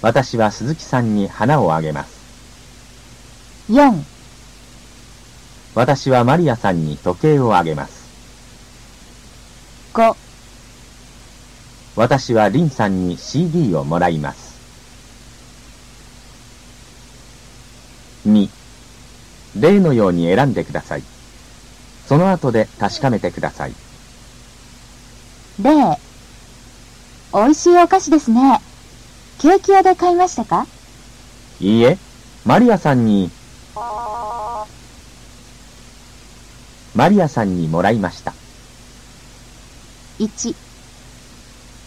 私は鈴木さんに花をあげます。4私はマリアさんに時計をあげます。5私はリンさんに CD をもらいます。2例のように選んでください。その後で確かめてください。例おいしいお菓子ですね。ケーキ屋で買いましたか？いいえ、マリアさんに、マリアさんにもらいました。1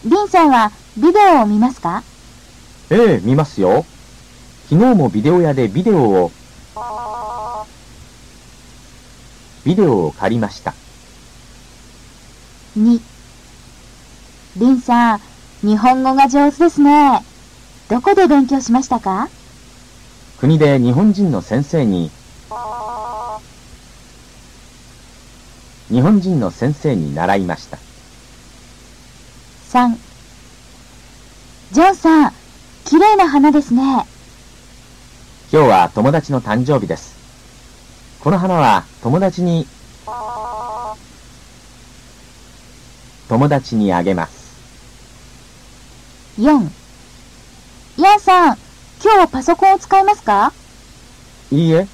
リンさんはビデオを見ますか？ええ、見ますよ。昨日もビデオ屋でビデオを、ビデオを借りました。2リンさん、日本語が上手ですね。どこで勉強しましたか？国で日本人の先生に、日本人の先生に習いました。3ジョンさん、綺麗な花ですね。今日は友達の誕生日です。この花は友達に、友達にあげます。4ヤンさん、今日はパソコンを使いますか？いいえ。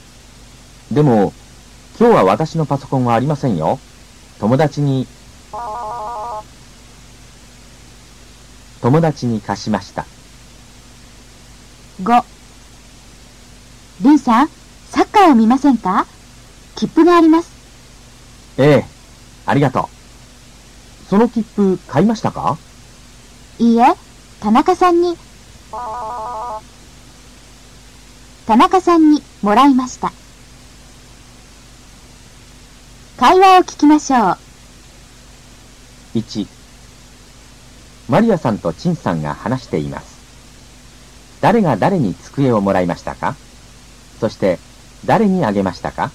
でも、今日は私のパソコンはありませんよ。友達に、友達に貸しました。5リンさん、サッカーを見ませんか？切符があります。ええ、ありがとう。その切符買いましたか？いいえ、田中さんに田中さんにもらいました。会話を聞きましょう。1マリアさんと陳さんが話しています。誰が誰に机をもらいましたか？そして誰にあげましたか？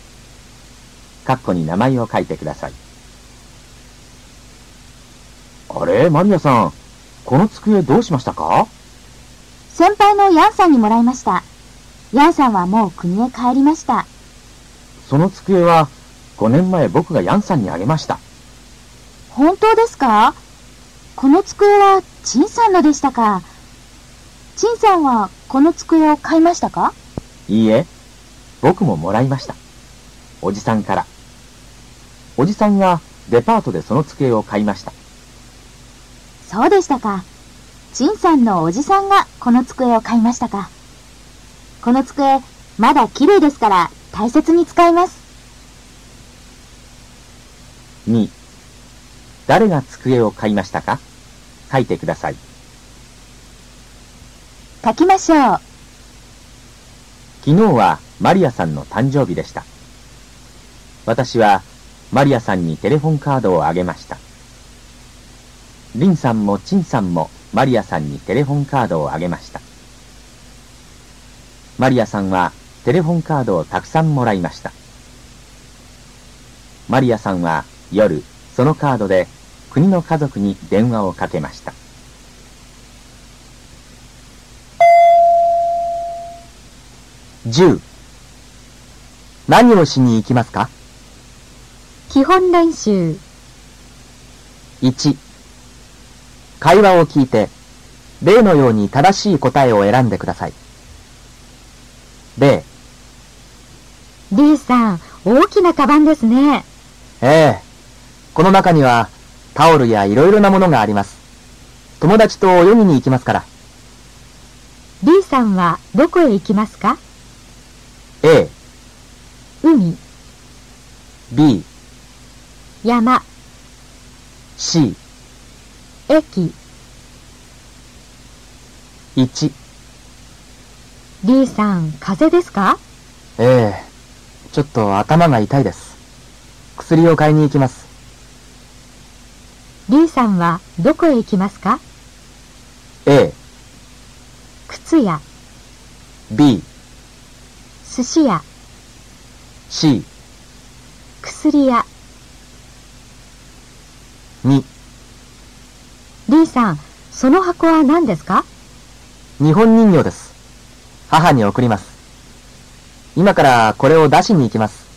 カッコに名前を書いてください。あれマリアさん、この机どうしましたか？先輩のヤンさんにもらいました。ヤンさんはもう国へ帰りました。その机は5年前僕がヤンさんにあげました。本当ですか？この机はチンさんのでしたか？チンさんはこの机を買いましたか？いいえ、僕ももらいました。おじさんから。おじさんがデパートでその机を買いました。そうでしたか。陳さんのおじさんがこの机を買いましたか。この机、まだ綺麗ですから大切に使います。2. 誰が机を買いましたか？書いてください。書きましょう。昨日はマリアさんの誕生日でした。私はマリアさんにテレフォンカードをあげました。リンさんもチンさんもマリアさんにテレフォンカードをあげました。マリアさんはテレフォンカードをたくさんもらいました。マリアさんは夜、そのカードで国の家族に電話をかけました。10何をしに行きますか？基本練習1会話を聞いて、例のように正しい答えを選んでください。例。リーさん、大きなカバンですね。ええ。この中には、タオルやいろいろなものがあります。友達と泳ぎに行きますから。リーさんはどこへ行きますか ?A。海。B。山。C。駅1リーさん、風邪ですか？ええ。ちょっと頭が痛いです。薬を買いに行きます。リーさんはどこへ行きますか ?A 靴屋。B 寿司屋。C 薬屋。2リーさん、その箱は何ですか？日本人形です。母に送ります。今からこれを出しに行きます。